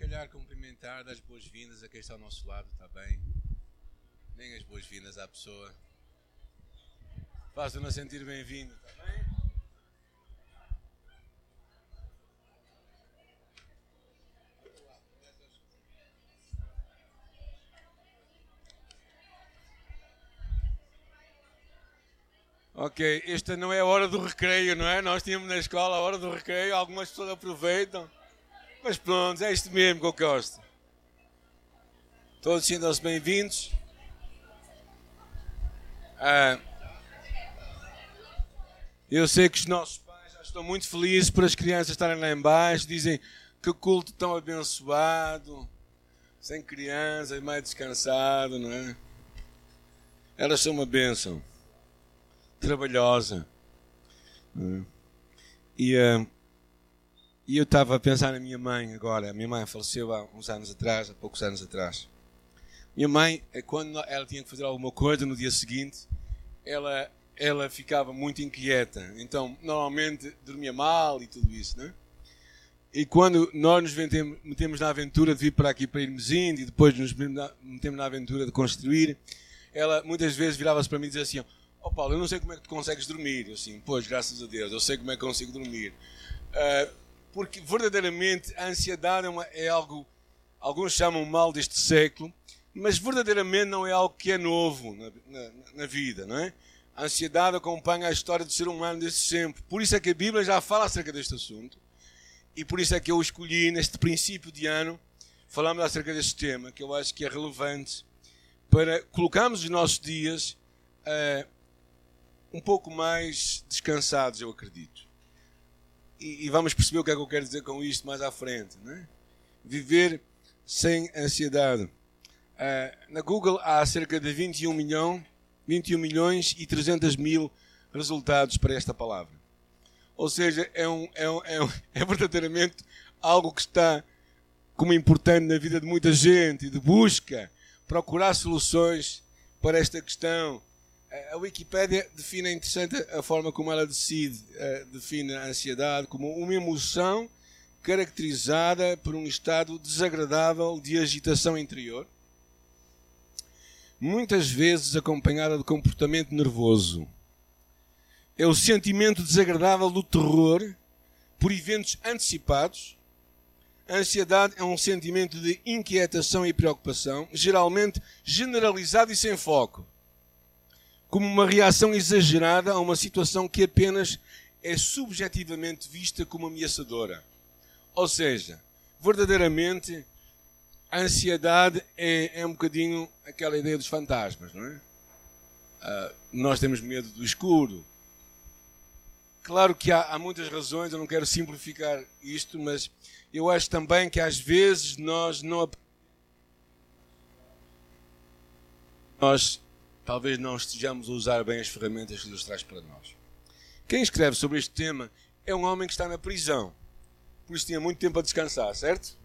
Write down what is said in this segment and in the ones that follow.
calhar cumprimentar, dar as boas-vindas a quem está ao nosso lado, está bem? Deem as boas-vindas à pessoa. Façam-nos sentir bem-vindo, está bem? Ok, esta não é a hora do recreio, não é? Nós tínhamos na escola a hora do recreio, algumas pessoas aproveitam. Mas pronto, é isto mesmo que eu gosto. Todos sintam-se bem-vindos. Ah, eu sei que os nossos pais já estão muito felizes por as crianças estarem lá embaixo. Dizem que culto tão abençoado, sem crianças, mais descansado, não é? Elas são uma bênção, trabalhosa. É? E uh, e eu estava a pensar na minha mãe agora. A minha mãe faleceu há uns anos atrás, há poucos anos atrás. Minha mãe, é quando ela tinha que fazer alguma coisa no dia seguinte, ela, ela ficava muito inquieta. Então, normalmente dormia mal e tudo isso, né? E quando nós nos metemos na aventura de vir para aqui para irmos indo e depois nos metemos na aventura de construir, ela muitas vezes virava-se para mim e dizia assim: Oh Paulo, eu não sei como é que tu consegues dormir. Eu assim, pois, graças a Deus, eu sei como é que consigo dormir. Uh, porque verdadeiramente a ansiedade é, uma, é algo, alguns chamam mal deste século, mas verdadeiramente não é algo que é novo na, na, na, vida, não é? A ansiedade acompanha a história do ser humano desde sempre. Por isso é que a Bíblia já fala acerca deste assunto. E por isso é que eu escolhi neste princípio de ano falamos acerca deste tema, que eu acho que é relevante para colocarmos os nossos dias uh, um pouco mais descansados, eu acredito e, e, vamos perceber o que é que eu quero dizer com isto mais à frente. Né? Viver sem ansiedade. Uh, na Google há cerca de 21, milhão, 21 milhões e 300 mil resultados para esta palavra. Ou seja, é, um, é, um, é, um, é verdadeiramente algo que está como importante na vida de muita gente de busca, procurar soluções para esta questão a Wikipédia define interessante a forma como ela decide, uh, define a ansiedade como uma emoção caracterizada por um estado desagradável de agitação interior, muitas vezes acompanhada de comportamento nervoso. É o sentimento desagradável do terror por eventos antecipados. A ansiedade é um sentimento de inquietação e preocupação, geralmente generalizado e sem foco como uma reação exagerada a uma situação que apenas é subjetivamente vista como ameaçadora. Ou seja, verdadeiramente a ansiedade é, é um bocadinho aquela ideia dos fantasmas, não é? Uh, nós temos medo do escuro. Claro que há, há muitas razões, eu não quero simplificar isto, mas eu acho também que às vezes nós não nós talvez não estejamos a usar bem as ferramentas que Deus traz para nós. Quem escreve sobre este tema é um homem que está na prisão, por isso tinha muito tempo a descansar, certo?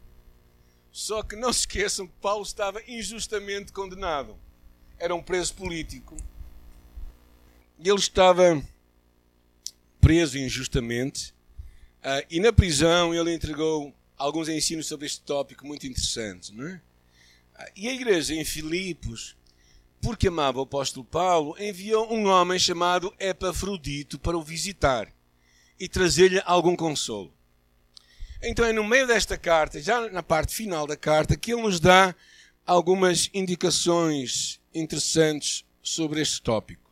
Só que não se esqueçam que Paulo estava injustamente condenado. Era um preso político. E ele estava preso injustamente. Uh, e na prisão ele entregou alguns ensinos sobre este tópico muito interessantes. Não é? Uh, e a igreja em Filipos porque amava o apóstolo Paulo, enviou um homem chamado Epafrodito para o visitar e trazer-lhe algum consolo. Então é no meio desta carta, já na parte final da carta, que ele nos dá algumas indicações interessantes sobre este tópico.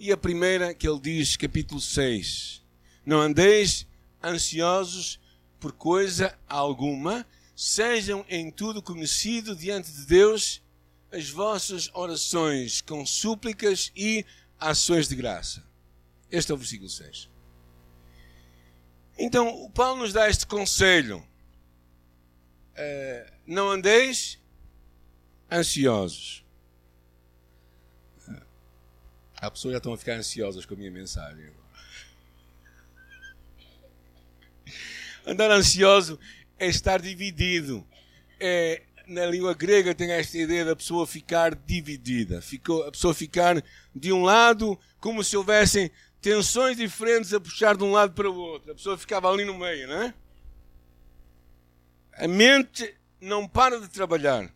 E a primeira que ele diz, capítulo 6: Não andeis ansiosos por coisa alguma, sejam em tudo conhecidos diante de Deus as vossas orações com súplicas e ações de graça. Este é o versículo 6. Então, o Paulo nos dá este conselho. Uh, não andeis ansiosos. Há pessoas já estão a ficar ansiosas com a minha mensagem. Andar ansioso é estar dividido. É na língua grega tem esta ideia da pessoa ficar dividida, ficou, a pessoa ficar de um lado como se houvessem tensões diferentes a puxar de um lado para o outro. A pessoa ficava ali no meio, não é? A mente não para de trabalhar,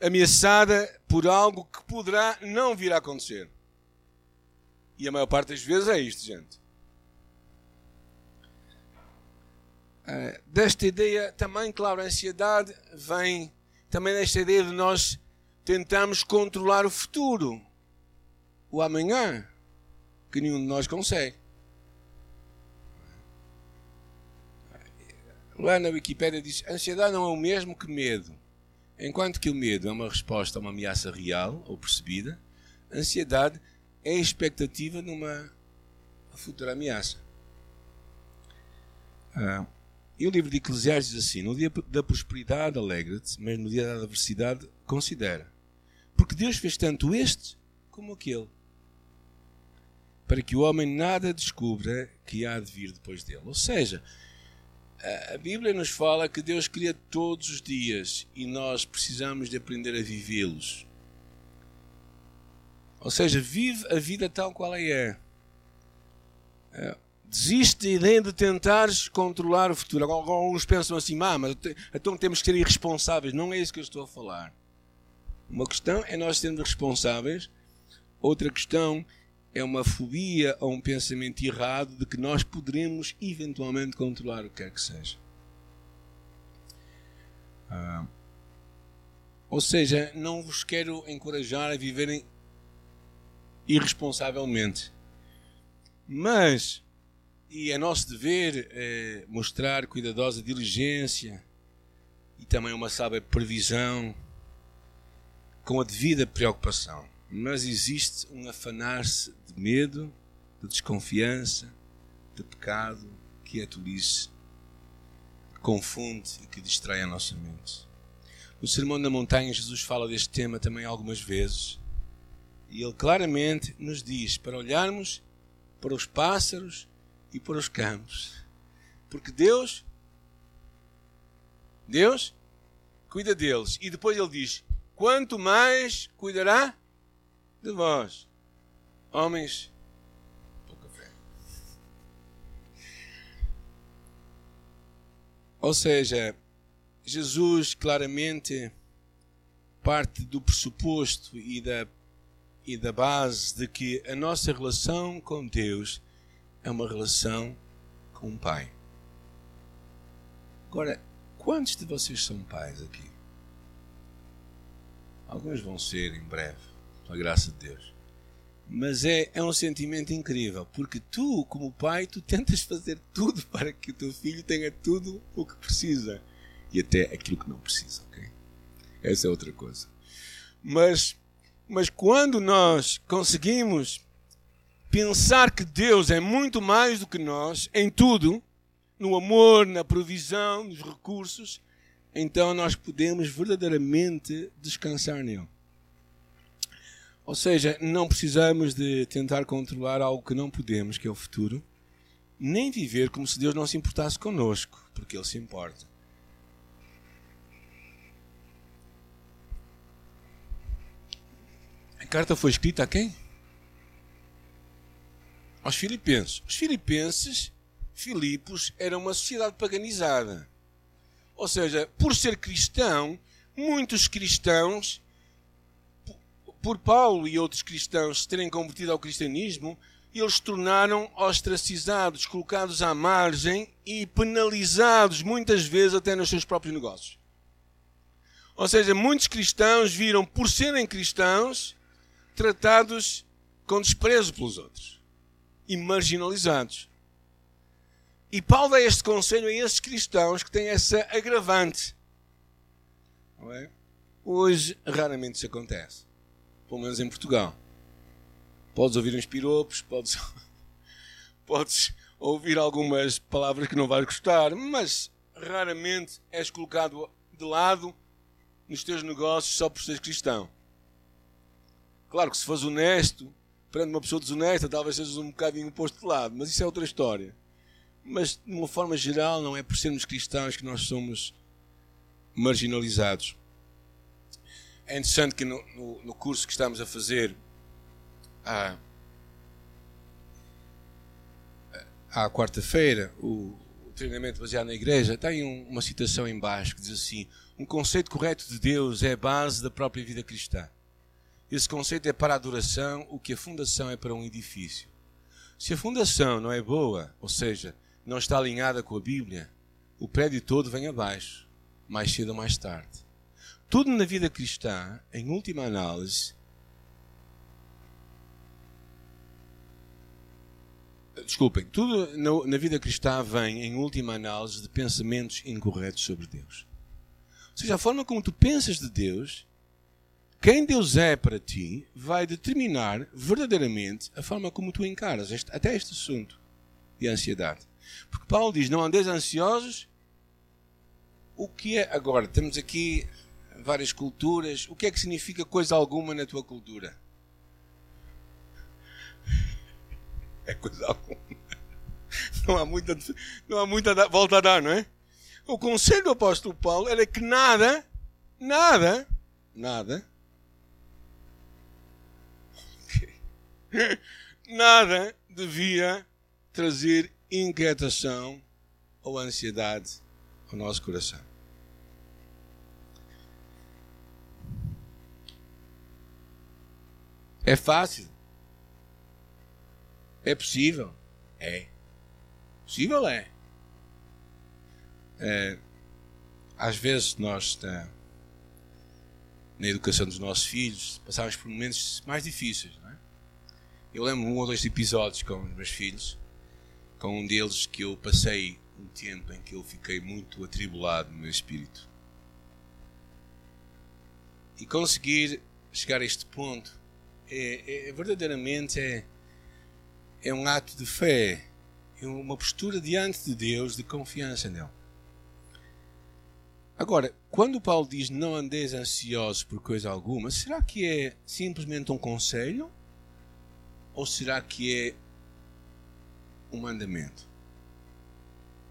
ameaçada por algo que poderá não vir a acontecer. E a maior parte das vezes é isto, gente. Uh, desta ideia também, claro, a ansiedade vem também desta ideia de nós tentarmos controlar o futuro, o amanhã, que nenhum de nós consegue. Lá na Wikipédia diz: ansiedade não é o mesmo que medo. Enquanto que o medo é uma resposta a uma ameaça real ou percebida, a ansiedade é a expectativa de uma futura ameaça. Ah, e o livro de Eclesiastes diz assim: No dia da prosperidade, alegra-te, mas no dia da adversidade, considera. Porque Deus fez tanto este como aquele, para que o homem nada descubra que há de vir depois dele. Ou seja, a Bíblia nos fala que Deus cria todos os dias e nós precisamos de aprender a vivê-los. Ou seja, vive a vida tal qual é. é. Desiste ideia de tentares controlar o futuro. Alguns pensam assim, ah, mas então temos que ser irresponsáveis. Não é isso que eu estou a falar. Uma questão é nós sermos responsáveis, outra questão é uma fobia ou um pensamento errado de que nós poderemos eventualmente controlar o que quer que seja. Ah, ou seja, não vos quero encorajar a viverem irresponsavelmente. Mas, e é nosso dever é, mostrar cuidadosa diligência e também uma sábia previsão com a devida preocupação. Mas existe um afanar-se de medo, de desconfiança, de pecado, que é tolice, que confunde e que distrai a nossa mente. No Sermão da Montanha, Jesus fala deste tema também algumas vezes. E ele claramente nos diz para olharmos para os pássaros e para os campos. Porque Deus, Deus cuida deles. E depois ele diz: quanto mais cuidará de vós, homens, pouca fé. Ou seja, Jesus claramente parte do pressuposto e da, e da base de que a nossa relação com Deus é uma relação com um pai. Agora, quantos de vocês são pais aqui? Alguns vão ser em breve pela graça de Deus. Mas é, é um sentimento incrível, porque tu, como pai, tu tentas fazer tudo para que o teu filho tenha tudo o que precisa. E até aquilo que não precisa, ok? Essa é outra coisa. Mas, mas quando nós conseguimos pensar que Deus é muito mais do que nós, em tudo, no amor, na provisão, nos recursos, então nós podemos verdadeiramente descansar nele. Ou seja, não precisamos de tentar controlar algo que não podemos, que é o futuro, nem viver como se Deus não se importasse conosco, porque Ele se importa. A carta foi escrita a quem? Aos filipenses. Os filipenses, Filipos, era uma sociedade paganizada. Ou seja, por ser cristão, muitos cristãos por Paulo e outros cristãos se terem convertido ao cristianismo, eles se tornaram ostracizados, colocados à margem e penalizados muitas vezes até nos seus próprios negócios. Ou seja, muitos cristãos viram, por serem cristãos, tratados com desprezo pelos outros e marginalizados. E Paulo dá este conselho a esses cristãos que têm essa agravante. É? Hoje, raramente isso acontece pelo menos em Portugal. Podes ouvir uns piropos, podes, podes ouvir algumas palavras que não vais gostar, mas raramente és colocado de lado nos teus negócios só por seres cristão. Claro que se fores honesto, perante uma pessoa desonesta, talvez sejas um bocadinho posto de lado, mas isso é outra história. Mas, de uma forma geral, não é por sermos cristãos que nós somos marginalizados. É interessante que no, no, no curso que estamos a fazer à, à quarta-feira, o treinamento baseado na igreja, tem um, uma citação em baixo que diz assim: um conceito correto de Deus é a base da própria vida cristã. Esse conceito é para a adoração o que a fundação é para um edifício. Se a fundação não é boa, ou seja, não está alinhada com a Bíblia, o prédio todo vem abaixo, mais cedo ou mais tarde. Tudo na vida cristã, em última análise, desculpem, tudo na, vida cristã vem, em última análise, de pensamentos incorretos sobre Deus. Ou seja, a forma como tu pensas de Deus, quem Deus é para ti, vai determinar verdadeiramente a forma como tu encaras este, até este assunto de ansiedade. Porque Paulo diz: Não andeis ansiosos. O que é. Agora, temos aqui várias culturas. O que é que significa coisa alguma na tua cultura? É coisa alguma. Não há muita, não há muita volta a dar, não é? O conselho do apóstolo Paulo era que nada, nada, nada, nada devia trazer inquietação ou ansiedade ao nosso coração. É fácil. É possível? É. Possível é. é às vezes nós, na, na, educação dos nossos filhos, passamos por momentos mais difíceis. É? Eu lembro um ou dois episódios com os meus filhos, com um deles que eu passei um tempo em que eu fiquei muito atribulado no meu espírito. E conseguir chegar a este ponto é, é verdadeiramente é, é um ato de fé, é uma postura diante de Deus de confiança nele. Agora, quando Paulo diz não andeis ansiosos por coisa alguma, será que é simplesmente um conselho? Ou será que é um mandamento?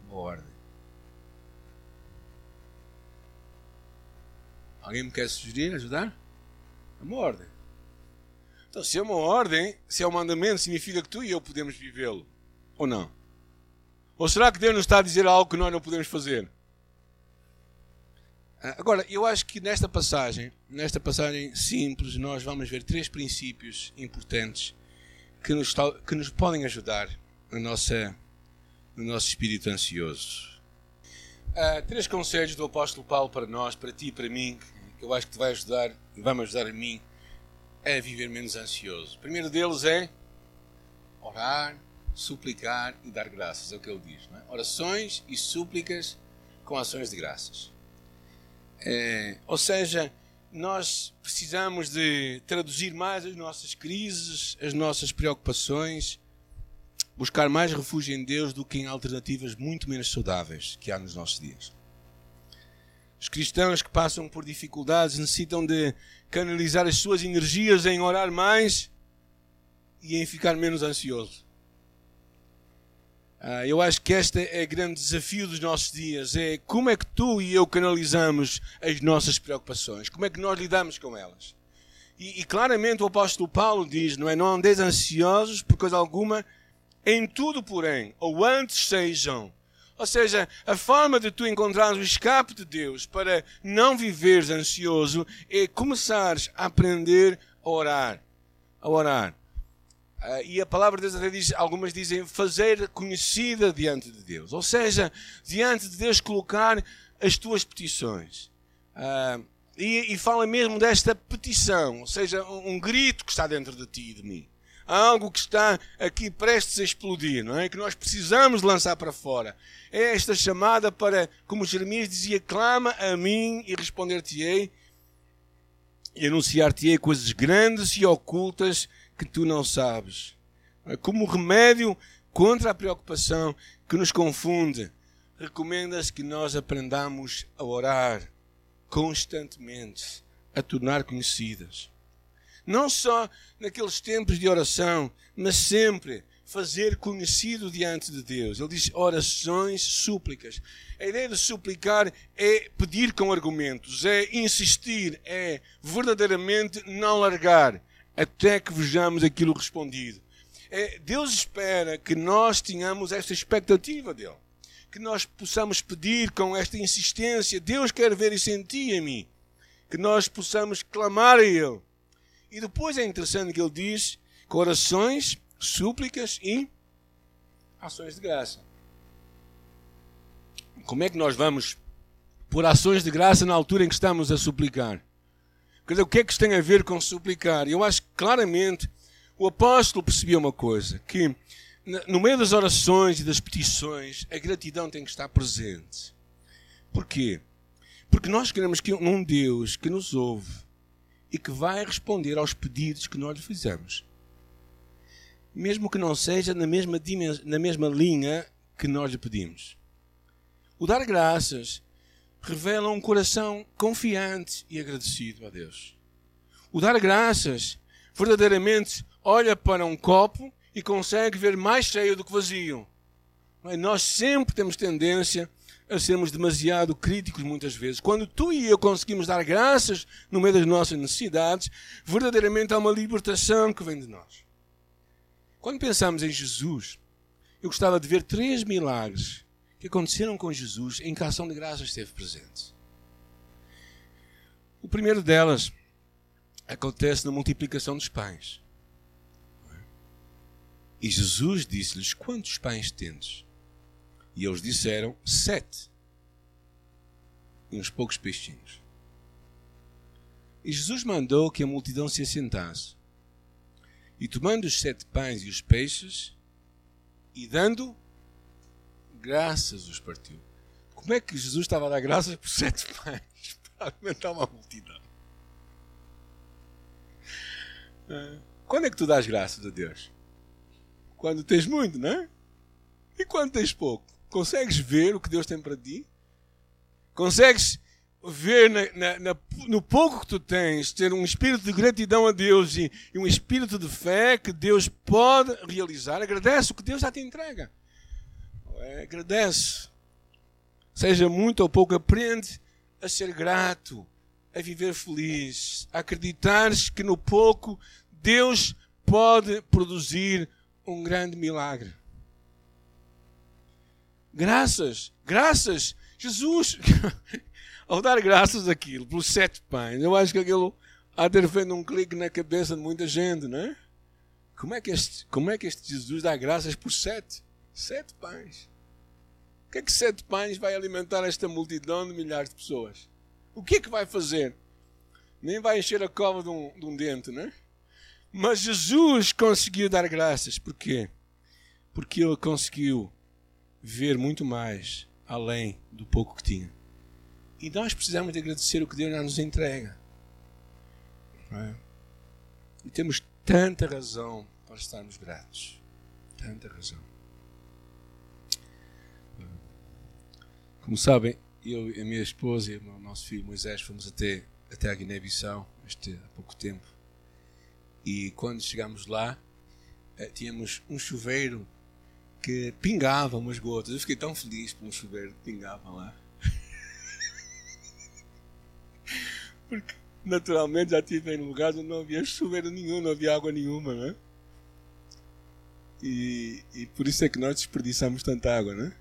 Uma ordem? Alguém me quer sugerir, ajudar? É uma ordem. Então, se é uma ordem, se é um mandamento, significa que tu e eu podemos vivê-lo. Ou não? Ou será que Deus nos está a dizer algo que nós não podemos fazer? Ah, agora, eu acho que nesta passagem, nesta passagem simples, nós vamos ver três princípios importantes que nos, que nos podem ajudar no, nosso espírito ansioso. Uh, três conselhos do apóstolo Paulo para nós, para ti e para mim, que eu acho que te vai ajudar e vai me ajudar a mim é viver menos ansioso. O primeiro deles é orar, suplicar e dar graças, é o que ele diz. É? Orações e súplicas com ações de graças. É, ou seja, nós precisamos de traduzir mais as nossas crises, as nossas preocupações, buscar mais refúgio em Deus do que em alternativas muito menos saudáveis que há nos nossos dias. Os cristãos que passam por dificuldades necessitam de canalizar as suas energias em orar mais e em ficar menos ansioso. Ah, eu acho que este é o grande desafio dos nossos dias. É como é que tu e eu canalizamos as nossas preocupações? Como é que nós lidamos com elas? E, e claramente o apóstolo Paulo diz, não é? Não andeis ansiosos por coisa alguma, em tudo, porém, ou antes sejam ou seja, a forma de tu encontrares o escape de Deus para não viveres ansioso é começares a aprender a orar. A orar. Uh, e a palavra de Deus até diz, algumas dizem, fazer conhecida diante de Deus. Ou seja, diante de Deus colocar as tuas petições. Uh, e, e, fala mesmo desta petição, ou seja, um, um grito que está dentro de ti e de mim algo que está aqui prestes a explodir, não é? Que nós precisamos lançar para fora. É esta chamada para, como Jeremias dizia, clama a mim e responder-te-ei e anunciar-te-ei coisas grandes e ocultas que tu não sabes. É? Como remédio contra a preocupação que nos confunde, recomenda-se que nós aprendamos a orar constantemente, a tornar conhecidas não só naqueles tempos de oração, mas sempre fazer conhecido diante de Deus. Ele diz orações, súplicas. A ideia de suplicar é pedir com argumentos, é insistir, é verdadeiramente não largar até que vejamos aquilo respondido. É, Deus espera que nós tenhamos esta expectativa dele que nós possamos pedir com esta insistência. Deus quer ver e em mim. Que nós possamos clamar a Ele. E depois é interessante que Ele diz com orações, súplicas e ações de graça. Como é que nós vamos por ações de graça na altura em que estamos a suplicar? Quer dizer, o que é que isto tem a ver com suplicar? Eu acho que claramente o apóstolo percebia uma coisa, que no meio das orações e das petições, a gratidão tem que estar presente. Porquê? Porque nós queremos que um Deus que nos ouve e que vai responder aos pedidos que nós lhe fizemos. Mesmo que não seja na mesma, na mesma linha que nós lhe pedimos. O dar graças revela um coração confiante e agradecido a Deus. O dar graças verdadeiramente olha para um copo e consegue ver mais cheio do que vazio. Nós sempre temos tendência a sermos demasiado críticos muitas vezes. Quando tu e eu conseguimos dar graças no meio das nossas necessidades, verdadeiramente há uma libertação que vem de nós. Quando pensamos em Jesus, eu gostava de ver três milagres que aconteceram com Jesus em que a ação de graças esteve presente. O primeiro delas acontece na multiplicação dos pães. E Jesus disse-lhes: Quantos pães tendes? E eles disseram: Sete. E uns poucos peixinhos. E Jesus mandou que a multidão se assentasse. E tomando os sete pães e os peixes, e dando graças, os partiu. Como é que Jesus estava a dar graças por sete pães para alimentar uma multidão? Quando é que tu dás graças a Deus? Quando tens muito, não é? E quando tens pouco? Consegues ver o que Deus tem para ti? Consegues ver na, na, no pouco que tu tens, ter um espírito de gratidão a Deus e, e, um espírito de fé que Deus pode realizar? Agradece o que Deus já te entrega. É, agradece. Seja muito ou pouco, aprende a ser grato, a viver feliz, a acreditares que no pouco Deus pode produzir um grande milagre. Graças, graças, Jesus, ao dar graças àquilo, pelos sete pães, eu acho que aquilo há de ter feito um clique na cabeça de muita gente, não é? Como é que este, como é que este Jesus dá graças por sete? Sete pães. Que é que sete pães vai alimentar esta multidão de milhares de pessoas? O que é que vai fazer? Nem vai encher a cova de um, de um dente, não é? Mas Jesus conseguiu dar graças. Por quê? Porque ele conseguiu ver muito mais além do pouco que tinha. E nós precisamos de agradecer o que Deus nos entrega. É? E temos tanta razão para estarmos gratos. Tanta razão. Como sabem, eu e a minha esposa e o nosso filho Moisés fomos até, até a Guiné-Bissau há pouco tempo. E quando chegamos lá, eh, tínhamos um chuveiro que pingava umas gotas. Eu fiquei tão feliz por um chuveiro que pingava lá. Porque naturalmente já estive em lugares onde não havia chuveiro nenhum, não havia água nenhuma, né? E, e por isso é que nós desperdiçamos tanta água, né?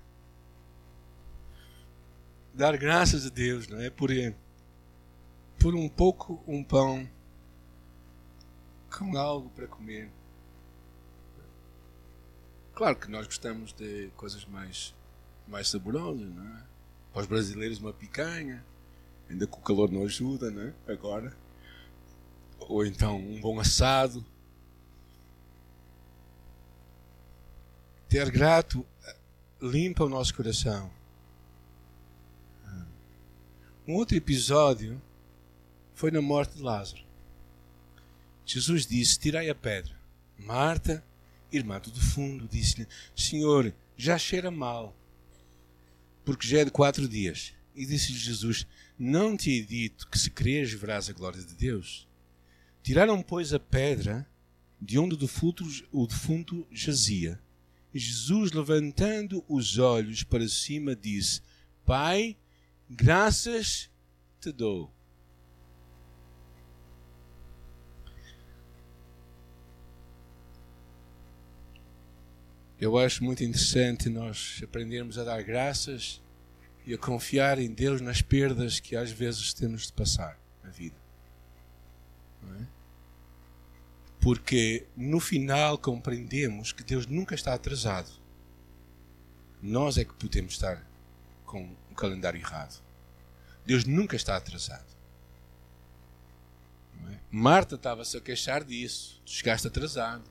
Dar graças a Deus, não é? Por, por um pouco um pão com algo para comer. Claro que nós gostamos de coisas mais, mais saborosas, não é? Para os brasileiros, uma picanha, ainda que o calor não ajuda, não é? Agora. Ou então um bom assado. Ter grato limpa o nosso coração. Um outro episódio foi na morte de Lázaro. Jesus disse: Tirai a pedra. Marta, irmã do fundo, disse-lhe: Senhor, já cheira mal, porque já é de quatro dias. E disse-lhe Jesus: Não te he dito que se creres verás a glória de Deus? Tiraram, pois, a pedra de onde o defunto, o defunto jazia. E Jesus, levantando os olhos para cima, disse: Pai, graças te dou eu acho muito interessante nós aprendermos a dar graças e a confiar em Deus nas perdas que às vezes temos de passar na vida. É? Porque no final compreendemos que Deus nunca está atrasado. Nós é que podemos estar com o calendário errado. Deus nunca está atrasado. É? Marta estava-se a queixar disso. Tu chegaste atrasado.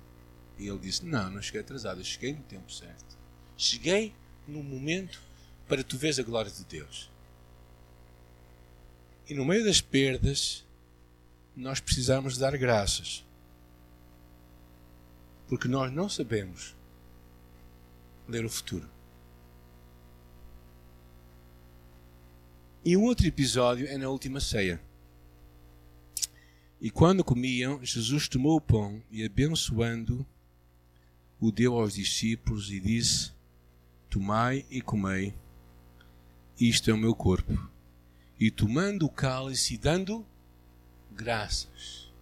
E ele disse: Não, não cheguei atrasado. Eu cheguei no tempo certo. Cheguei no momento para tu veres a glória de Deus. E no meio das perdas, nós precisamos dar graças. Porque nós não sabemos ler o futuro. E um outro episódio é na última ceia. E quando comiam, Jesus tomou o pão e, abençoando, o deu aos discípulos e disse: Tomai e comei, isto é o meu corpo. E tomando o cálice e dando graças,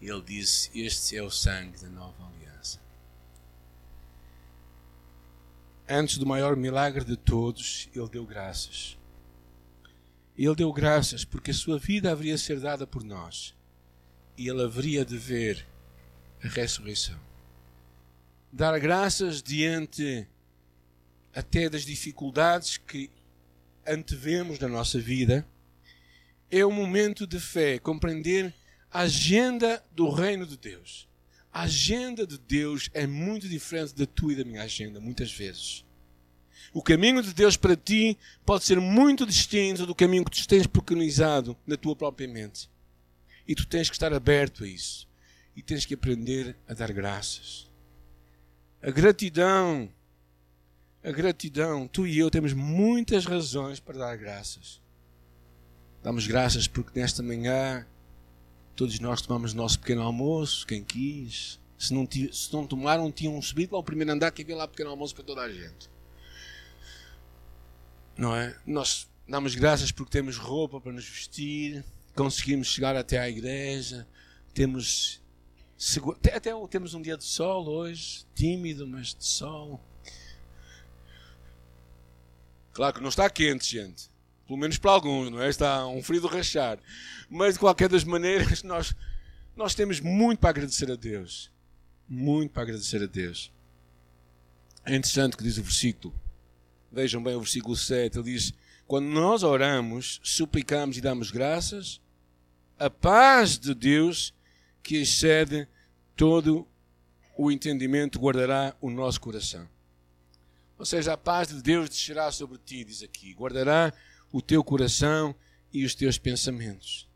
ele disse: Este é o sangue da nova aliança. Antes do maior milagre de todos, ele deu graças. Ele deu graças porque a sua vida haveria de ser dada por nós e ele haveria de ver a ressurreição dar graças diante até das dificuldades que antevemos na nossa vida, é um momento de fé, compreender a agenda do reino de Deus. A agenda de Deus é muito diferente da tua e da minha agenda, muitas vezes. O caminho de Deus para ti pode ser muito distinto do caminho que tu tens preconizado na tua própria mente. E tu tens que estar aberto a isso. E tens que aprender a dar graças. A gratidão. A gratidão. Tu e eu temos muitas razões para dar graças. Damos graças porque nesta manhã todos nós tomamos o nosso pequeno almoço, quem quis. Se não, se não tomaram, tinham subido ao primeiro andar que havia lá pequeno almoço para toda a gente. Não é? Nós damos graças porque temos roupa para nos vestir, conseguimos chegar até à igreja, temos até, até temos um dia de sol hoje, tímido, mas de sol. Claro que não está quente, gente. Pelo menos para alguns, não é? Está um frio de rachar. Mas de qualquer das maneiras, nós, nós temos muito para agradecer a Deus. Muito para agradecer a Deus. É interessante que diz o versículo. Vejam bem o versículo 7. Ele diz: Quando nós oramos, suplicamos e damos graças, a paz de Deus que excede todo o entendimento, guardará o nosso coração. Ou seja, a paz de Deus descerá sobre ti, diz aqui, guardará o teu coração e os teus pensamentos.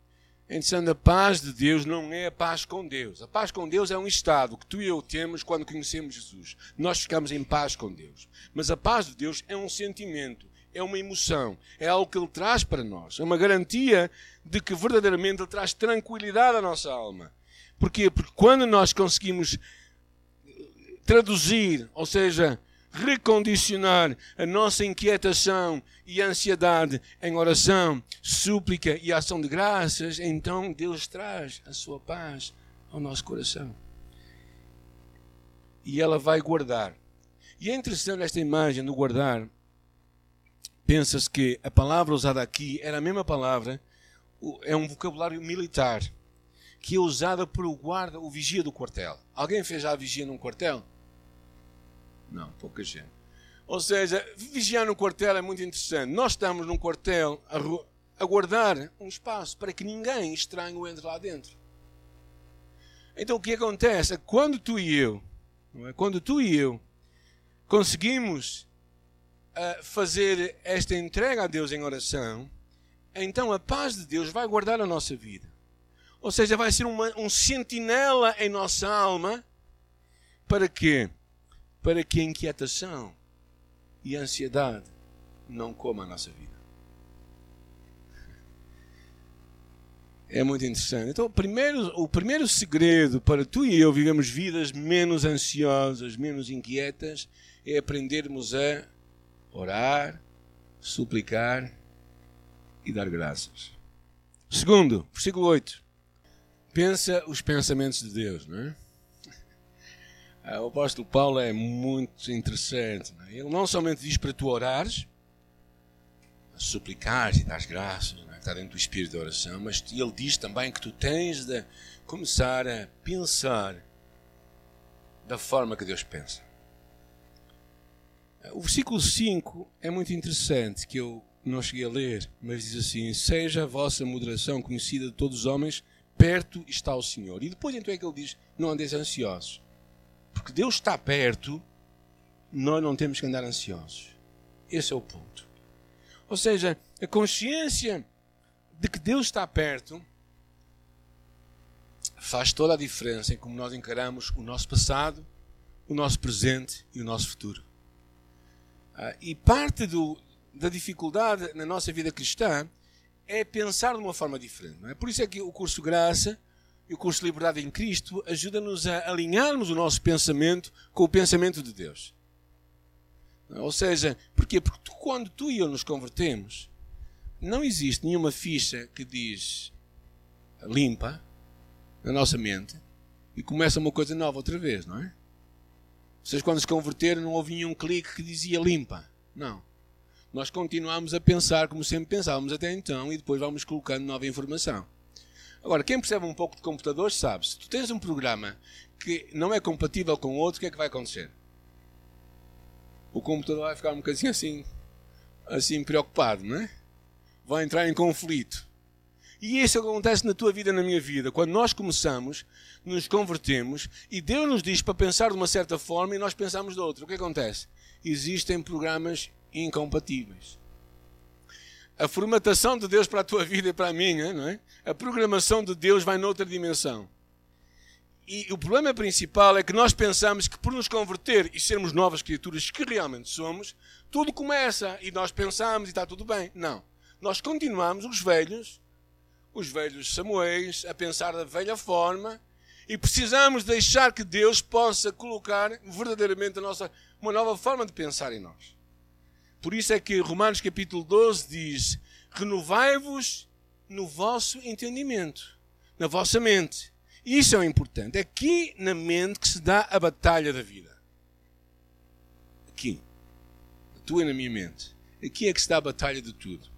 Então, a paz de Deus não é a paz com Deus. A paz com Deus é um estado que tu e eu temos quando conhecemos Jesus. Nós ficamos em paz com Deus. Mas a paz de Deus é um sentimento, é uma emoção, é algo que Ele traz para nós. É uma garantia de que verdadeiramente Ele traz tranquilidade à nossa alma. Porquê? Porque quando nós conseguimos traduzir, ou seja, recondicionar a nossa inquietação e ansiedade em oração, súplica e ação de graças, então Deus traz a sua paz ao nosso coração. E ela vai guardar. E é interessante esta imagem do guardar. Pensa-se que a palavra usada aqui era a mesma palavra, é um vocabulário militar que é usada por o guarda, o vigia do quartel. Alguém fez já a vigia num quartel? Não, pouca gente. Ou seja, vigiar no quartel é muito interessante. Nós estamos num quartel a, guardar um espaço para que ninguém estranho entre lá dentro. Então o que acontece é que quando tu e eu, é? quando tu e eu conseguimos uh, fazer esta entrega a Deus em oração, então a paz de Deus vai guardar a nossa vida. Ou seja, vai ser uma, um sentinela em nossa alma. Para quê? Para que a inquietação e a ansiedade não comam a nossa vida. É muito interessante. Então, o primeiro, o primeiro segredo para tu e eu vivemos vidas menos ansiosas, menos inquietas, é aprendermos a orar, suplicar e dar graças. Segundo, versículo 8 pensa os pensamentos de Deus, não é? O apóstolo Paulo é muito interessante. Não é? Ele não somente diz para tu orares, suplicares e dar graças, é? está dentro do espírito de oração, mas ele diz também que tu tens de começar a pensar da forma que Deus pensa. O versículo 5 é muito interessante, que eu não cheguei a ler, mas diz assim: Seja a vossa moderação conhecida de todos os homens, perto está o Senhor. E depois então é que ele diz: Não andeis ansiosos. Porque Deus está perto, nós não temos que andar ansiosos. Esse é o ponto. Ou seja, a consciência de que Deus está perto faz toda a diferença em como nós encaramos o nosso passado, o nosso presente e o nosso futuro. Ah, e parte do, da dificuldade na nossa vida cristã é pensar de uma forma diferente. Não é? Por isso é que o curso Graça e o curso Liberdade em Cristo ajuda-nos a alinharmos o nosso pensamento com o pensamento de Deus. Ou seja, porquê? Porque tu, quando tu e eu nos convertemos, não existe nenhuma ficha que diz limpa na nossa mente e começa uma coisa nova outra vez, não é? Vocês quando se converteram não ouviam um clique que dizia limpa. Não. Nós continuamos a pensar como sempre pensávamos até então e depois vamos colocando nova informação. Agora, quem percebe um pouco de computadores sabe, se tu tens um programa que não é compatível com outro, o que é que vai acontecer? O computador vai ficar um bocadinho assim, assim preocupado, não é? Vai entrar em conflito. E isso acontece na tua vida, na minha vida. Quando nós começamos, nos convertemos e Deus nos diz para pensar de uma certa forma e nós pensamos de outra. O que acontece? Existem programas incompatíveis. A formatação de Deus para a tua vida e para a minha, não é? A programação de Deus vai noutra dimensão. E o problema principal é que nós pensamos que por nos converter e sermos novas criaturas que realmente somos, tudo começa e nós pensamos e está tudo bem. Não. Nós continuamos os velhos os velhos Samuéis, a pensar da velha forma, e precisamos deixar que Deus possa colocar verdadeiramente nossa, uma nova forma de pensar em nós. Por isso é que Romanos capítulo 12 diz: renovai-vos no vosso entendimento, na vossa mente. Isso é o importante. É aqui na mente que se dá a batalha da vida. Aqui. Na tua e na minha mente. Aqui é que se dá a batalha de tudo.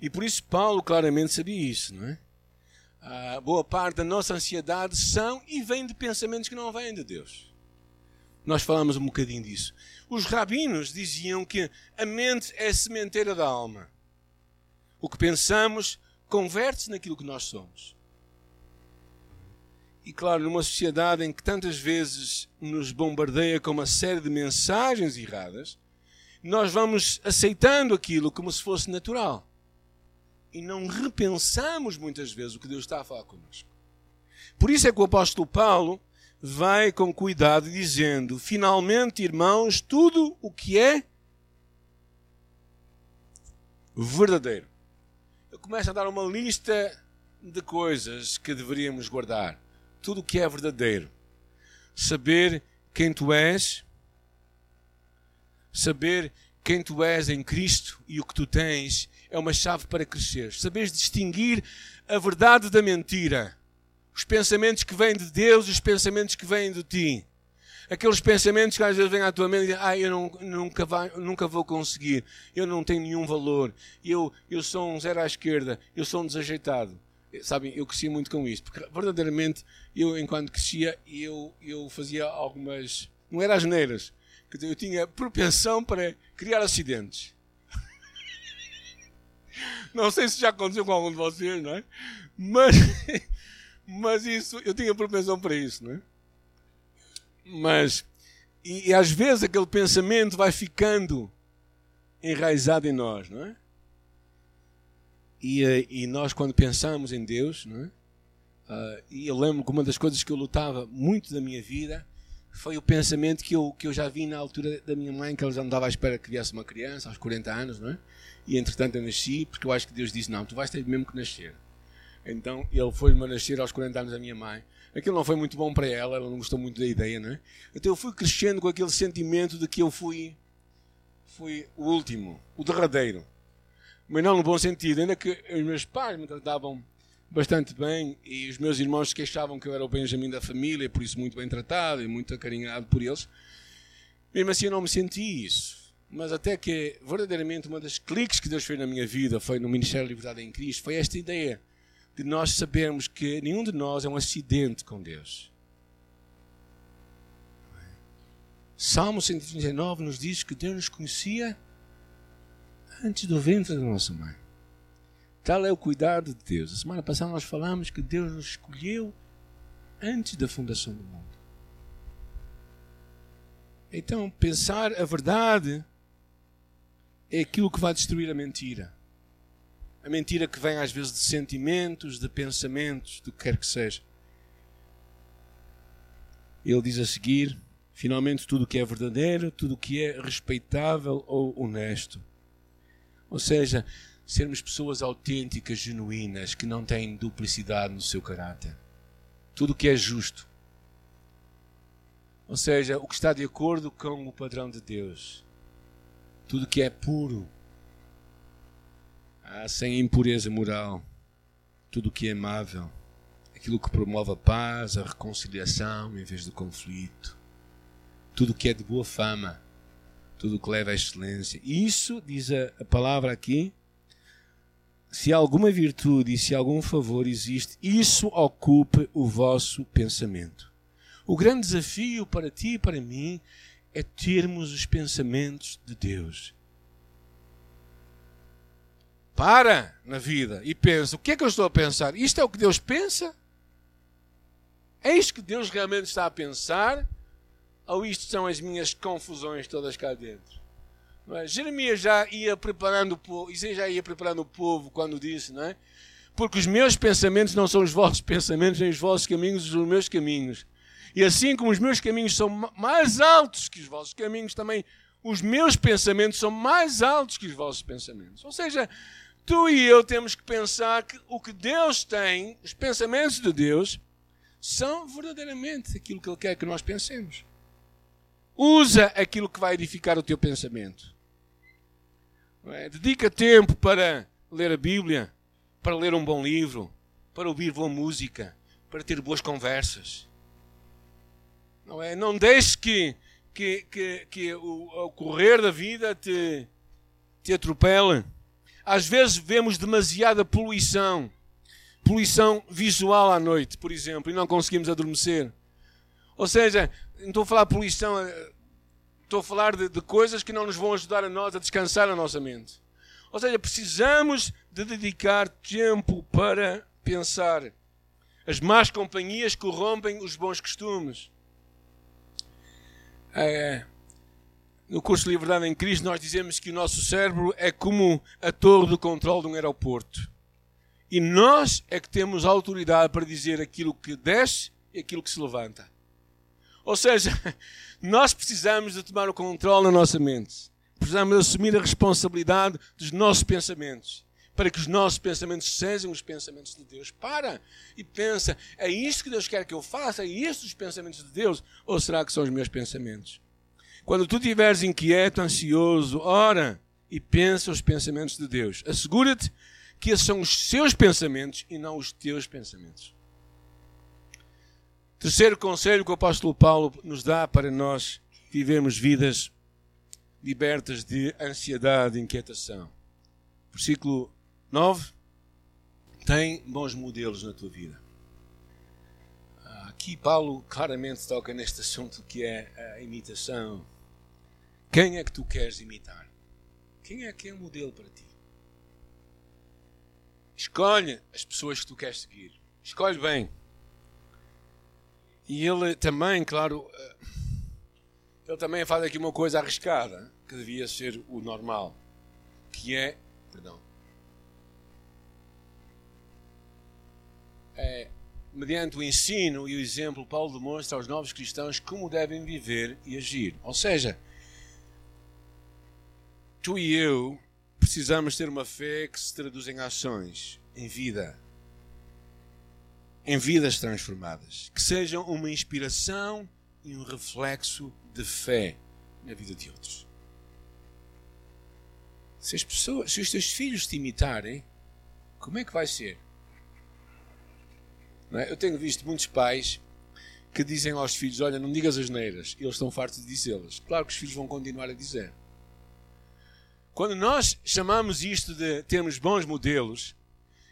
E por isso Paulo claramente sabia isso, não é? A boa parte da nossa ansiedade são e vem de pensamentos que não vêm de Deus. Nós falamos um bocadinho disso. Os rabinos diziam que a mente é a sementeira da alma. O que pensamos converte-se naquilo que nós somos. E claro, numa sociedade em que tantas vezes nos bombardeia com uma série de mensagens erradas, nós vamos aceitando aquilo como se fosse natural e não repensamos muitas vezes o que Deus está a falar connosco. Por isso é que o apóstolo Paulo vai com cuidado dizendo: finalmente, irmãos, tudo o que é verdadeiro. Eu começo a dar uma lista de coisas que deveríamos guardar. Tudo o que é verdadeiro. Saber quem tu és, saber quem tu és em Cristo e o que tu tens é uma chave para crescer. Saberes distinguir a verdade da mentira. Os pensamentos que vêm de Deus e os pensamentos que vêm de ti. Aqueles pensamentos que às vezes vêm à tua mente e dizem, ah, eu não, nunca, vai, nunca vou conseguir, eu não tenho nenhum valor, eu, eu sou um zero à esquerda, eu sou um desajeitado. Sabem, eu cresci muito com isto, porque verdadeiramente eu, enquanto crescia, eu, eu fazia algumas, não eram asneiras, eu tinha propensão para criar acidentes. Não sei se já aconteceu com algum de vocês, não é? Mas, mas isso, eu tinha propensão para isso, não é? Mas, e, e às vezes aquele pensamento vai ficando enraizado em nós, não é? E, eh, e nós, quando pensamos em Deus, não é? Uh, e eu lembro que uma das coisas que eu lutava muito da minha vida foi o pensamento que eu, que eu já vi na altura da minha mãe, que ela já não dava à espera que viesse uma criança, aos 40 anos, não é? E entretanto eu nasci, porque eu acho que Deus disse: Não, tu vais ter mesmo que nascer. Então ele foi-me a nascer aos 40 anos da minha mãe. Aquilo não foi muito bom para ela, ela não gostou muito da ideia, não é? Então eu fui crescendo com aquele sentimento de que eu fui, fui o último, o derradeiro. Mas não no bom sentido, ainda que os meus pais me tratavam bastante bem e os meus irmãos se queixavam que eu era o Benjamin da família, por isso muito bem tratado e muito acarinhado por eles. Mesmo assim eu não me senti isso. Mas até que verdadeiramente uma das cliques que Deus fez na minha vida foi no Ministério da Liberdade em Cristo, foi esta ideia de nós sabermos que nenhum de nós é um acidente com Deus. Salmo 139 nos diz que Deus nos conhecia antes do ventre da nossa mãe. Tal é o cuidado de Deus. A semana passada nós falamos que Deus nos escolheu antes da fundação do mundo. Então, pensar a verdade é aquilo que vai destruir a mentira. A mentira que vem às vezes de sentimentos, de pensamentos, do que quer que seja. Ele diz a seguir: finalmente, tudo o que é verdadeiro, tudo o que é respeitável ou honesto. Ou seja, sermos pessoas autênticas, genuínas, que não têm duplicidade no seu caráter. Tudo o que é justo. Ou seja, o que está de acordo com o padrão de Deus. Tudo o que é puro. Ah, sem impureza moral. Tudo o que é amável. Aquilo que promove a paz, a reconciliação em vez do conflito. Tudo o que é de boa fama tudo que leva à excelência. Isso, diz a, a palavra aqui, se alguma virtude e se algum favor existe, isso ocupe o vosso pensamento. O grande desafio para ti e para mim é termos os pensamentos de Deus. Para na vida e pensa: o que é que eu estou a pensar? Isto é o que Deus pensa? É isto que Deus realmente está a pensar? ou isto são as minhas confusões todas cá dentro? É? Jeremias já ia preparando o povo, já ia preparando o povo quando disse, não é? Porque os meus pensamentos não são os vossos pensamentos, nem os vossos caminhos, os meus caminhos. E assim como os meus caminhos são mais altos que os vossos caminhos, também os meus pensamentos são mais altos que os vossos pensamentos. Ou seja, tu e eu temos que pensar que o que Deus tem, os pensamentos de Deus, são verdadeiramente aquilo que Ele quer que nós pensemos. Usa aquilo que vai edificar o teu pensamento. É? Dedica tempo para ler a Bíblia, para ler um bom livro, para ouvir boa música, para ter boas conversas. Não é? Não deixe que, que, que, que o, o correr da vida te, te atropele. Às vezes vemos demasiada poluição, poluição visual à noite, por exemplo, e não conseguimos adormecer. Ou seja, não estou a falar de poluição, eh, estou a falar de, de coisas que não nos vão ajudar a nós a descansar a nossa mente. Ou seja, precisamos de dedicar tempo para pensar. As más companhias corrompem os bons costumes. É, no curso de Liberdade em Cristo, nós dizemos que o nosso cérebro é como a torre do controle de um aeroporto. E nós é que temos a autoridade para dizer aquilo que desce e aquilo que se levanta. Ou seja, nós precisamos de tomar o controle na nossa mente. Precisamos assumir a responsabilidade dos nossos pensamentos. Para que os nossos pensamentos sejam os pensamentos de Deus. Para e pensa: é isto que Deus quer que eu faça? É isto os pensamentos de Deus? Ou será que são os meus pensamentos? Quando tu estiveres inquieto, ansioso, ora e pensa os pensamentos de Deus. Assegura-te que esses são os seus pensamentos e não os teus pensamentos. Terceiro conselho que o apóstolo Paulo nos dá para nós vivermos vidas libertas de ansiedade e inquietação. Versículo 9. Tem bons modelos na tua vida. Aqui Paulo claramente toca neste assunto que é a imitação. Quem é que tu queres imitar? Quem é que é o modelo para ti? Escolhe as pessoas que tu queres seguir. Escolhe bem. E ele também, claro, eh, ele também faz aqui uma coisa arriscada, que devia ser o normal, que é, perdão, é, mediante o ensino e o exemplo, Paulo demonstra aos novos cristãos como devem viver e agir. Ou seja, tu e eu precisamos ter uma fé que se traduz em ações, em vida em vidas transformadas, que sejam uma inspiração e um reflexo de fé na vida de outros. Se as pessoas, se os teus filhos te imitarem, como é que vai ser? É? Eu tenho visto muitos pais que dizem aos filhos: Olha, não digas as neiras. Eles estão fartos de dizê-las. Claro que os filhos vão continuar a dizer. Quando nós chamamos isto de termos bons modelos,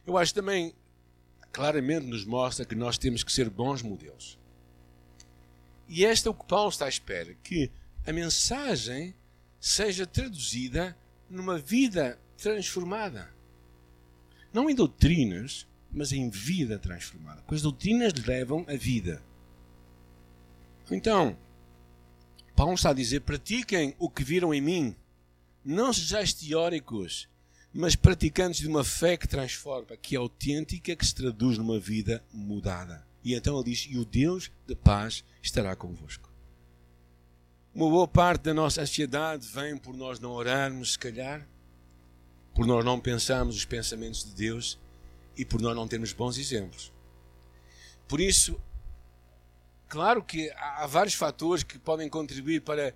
eu acho também claramente nos mostra que nós temos que ser bons modelos. E este é o que Paulo está à espera: que a mensagem seja traduzida numa vida transformada. Não em doutrinas, mas em vida transformada. Pois doutrinas levam a vida. Então, Paulo está a dizer: pratiquem o que viram em mim. Não sejais teóricos, mas praticantes de uma fé que transforma, que é autêntica, que se traduz numa vida mudada. E então ele diz: E o Deus de paz estará convosco. Uma boa parte da nossa ansiedade vem por nós não orarmos, se calhar, por nós não pensarmos os pensamentos de Deus e por nós não termos bons exemplos. Por isso, claro que há vários fatores que podem contribuir para,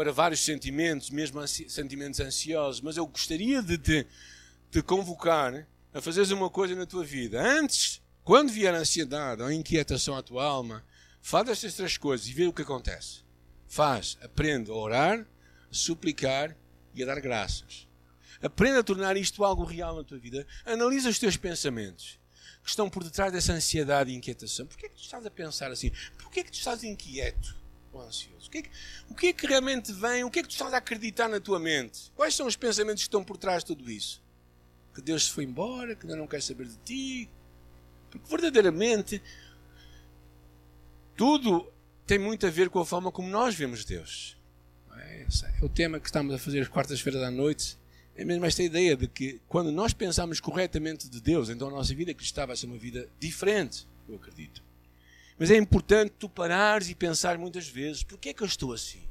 para vários sentimentos, mesmo sentimentos ansiosos, mas eu gostaria de te, convocar a fazeres uma coisa na tua vida. Antes, quando vier a ansiedade ou a inquietação à tua alma, faz estas três coisas e vê o que acontece. Faz, aprende a orar, a suplicar e a dar graças. Aprende a tornar isto algo real na tua vida. Analisa os teus pensamentos que estão por detrás dessa ansiedade e inquietação. Porquê é que tu estás a pensar assim? Porquê é que tu estás inquieto ou ansioso? O que, é que, o que é que realmente vem? O que é que tu estás a acreditar na tua mente? Quais são os pensamentos que estão por trás de tudo isso? Que Deus se foi embora, que Deus não quer saber de ti. Porque verdadeiramente tudo tem muito a ver com a forma como nós vemos Deus. É, é o tema que estamos a fazer às quartas-feiras à noite. É mesmo esta ideia de que quando nós pensamos corretamente de Deus, então a nossa vida cristã vai ser uma vida diferente, eu acredito. Mas é importante tu parares e pensar muitas vezes: porquê é que eu estou assim?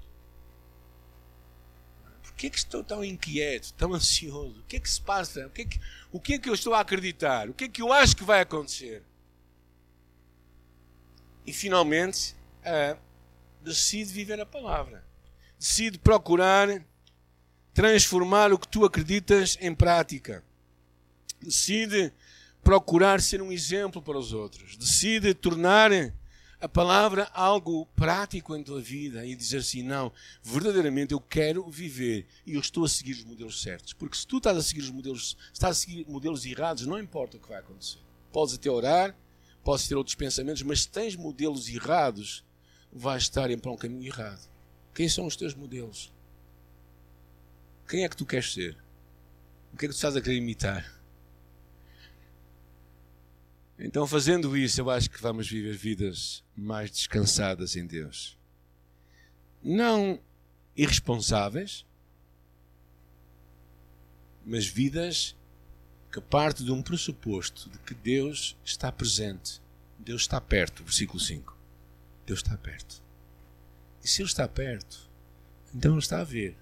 Porquê é que estou tão inquieto, tão ansioso? O que é que se passa? O que é que, o que, é que eu estou a acreditar? O que é que eu acho que vai acontecer? E finalmente, uh, decide viver a palavra. Decide procurar transformar o que tu acreditas em prática. Decide procurar ser um exemplo para os outros. Decide tornar a palavra algo prático em tua vida e dizer assim: não, verdadeiramente eu quero viver e eu estou a seguir os modelos certos. Porque se tu estás a seguir os modelos, estás a seguir modelos errados, não importa o que vai acontecer. Podes até orar, podes ter outros pensamentos, mas se tens modelos errados, vais estar para um caminho errado. Quem são os teus modelos? Quem é que tu queres ser? O que é que tu estás a querer imitar? Então, fazendo isso, eu acho que vamos viver vidas mais descansadas em Deus. Não irresponsáveis, mas vidas que partem de um pressuposto de que Deus está presente. Deus está perto. Versículo 5. Deus está perto. E se Ele está perto, então Ele está a ver.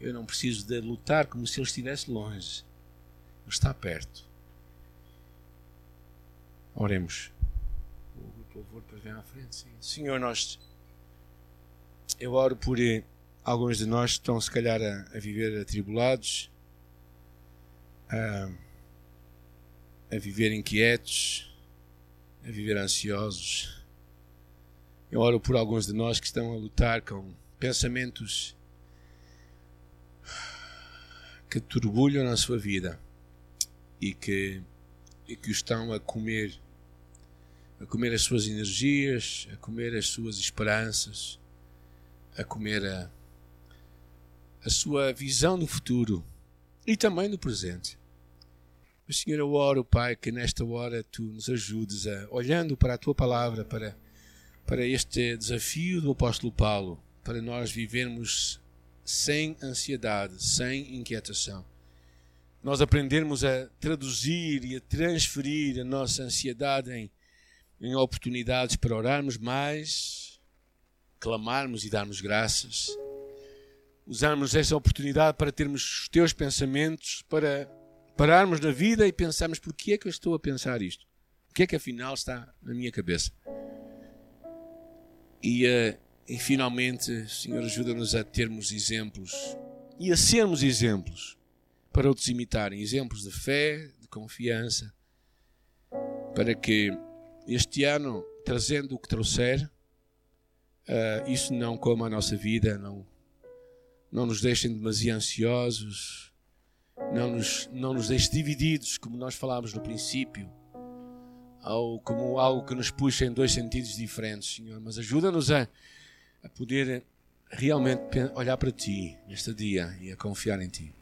Eu não preciso de lutar como se Ele estivesse longe. Ele está perto. Oremos. O louvor para vir à frente. Sim. Senhor, nós. Eu oro por eh, alguns de nós que estão, se calhar, a, a viver atribulados, a, a viver inquietos, a viver ansiosos. Eu oro por alguns de nós que estão a lutar com pensamentos que turbulham na sua vida e que, e que estão a comer a comer as suas energias, a comer as suas esperanças, a comer a, a sua visão do futuro e também do presente. Mas, Senhor, eu oro, Pai, que nesta hora tu nos ajudes a, olhando para a tua palavra, para, para este desafio do apóstolo Paulo, para nós vivermos sem ansiedade, sem inquietação. Nós aprendermos a traduzir e a transferir a nossa ansiedade em em oportunidades para orarmos mais, clamarmos e darmos graças. Usarmos essa oportunidade para termos os teus pensamentos, para pararmos na vida e pensarmos porquê é que eu estou a pensar isto? O que é que afinal está na minha cabeça? E, uh, e finalmente, Senhor, ajuda-nos a termos exemplos e a sermos exemplos para outros imitarem exemplos de fé, de confiança, para que este ano, trazendo o que trouxer, uh, isso não coma a nossa vida, não, não nos deixem demasiado ansiosos, não nos, não nos deixe divididos, como nós falámos no princípio, ou como algo que nos puxa em dois sentidos diferentes, Senhor. Mas ajuda-nos a, a poder realmente olhar para Ti neste dia e a confiar em Ti.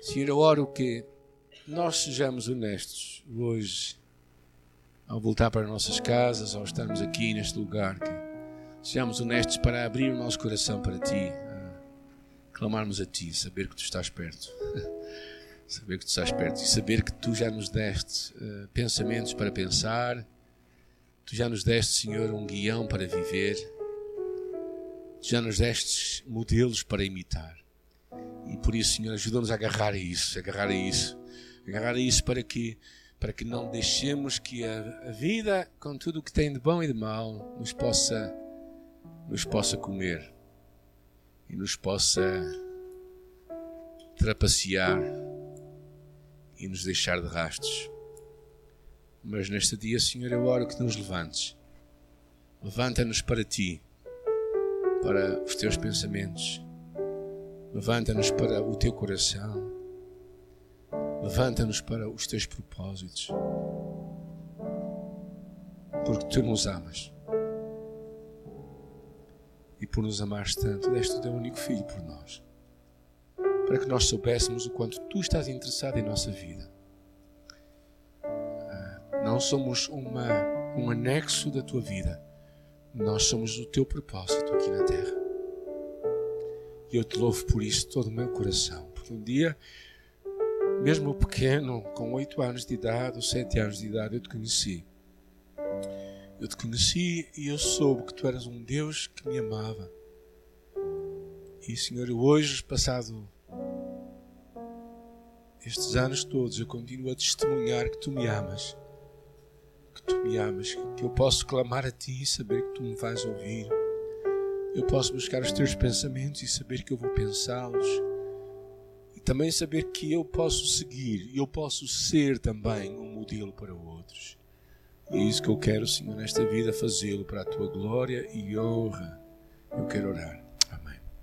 Senhor, eu oro que nós sejamos honestos hoje, ao voltar para nossas casas, ao estarmos aqui neste lugar, que sejamos honestos para abrir o nosso coração para Ti, clamarmos a Ti, saber que Tu estás perto. saber que Tu estás perto e saber que Tu já nos deste uh, pensamentos para pensar, Tu já nos deste, Senhor, um guião para viver, Tu já nos deste modelos para imitar. E por isso, Senhor, ajuda-nos a agarrar a isso, a agarrar a isso, a agarrar a isso para que para que não deixemos que a, vida, com tudo o que tem de bom e de mal, nos possa nos possa comer e nos possa trapacear e nos deixar de rastros. Mas neste dia, Senhor, eu oro que nos levantes. Levanta-nos para ti, para os teus pensamentos. Levanta-nos para o teu coração. Levanta-nos para os teus propósitos. Porque tu nos amas e por nos amares tanto, deste o teu único filho por nós, para que nós soubéssemos o quanto tu estás interessado em nossa vida. Ah, não somos uma, um anexo da tua vida, nós somos o teu propósito aqui na terra. E eu te louvo por isso todo o meu coração, porque um dia, mesmo pequeno, com oito anos de idade ou sete anos de idade, eu te conheci eu te conheci e eu soube que tu eras um Deus que me amava. E, Senhor, hoje, passado estes anos todos, eu continuo a testemunhar que tu me amas. Que tu me amas, que eu posso clamar a ti e saber que tu me vais ouvir. Eu posso buscar os teus pensamentos e saber que eu vou pensá-los. E também saber que eu posso seguir, eu posso ser também um modelo para outros. E é isso que eu quero, Senhor, nesta vida, fazê-lo para a tua glória e honra. Eu quero orar.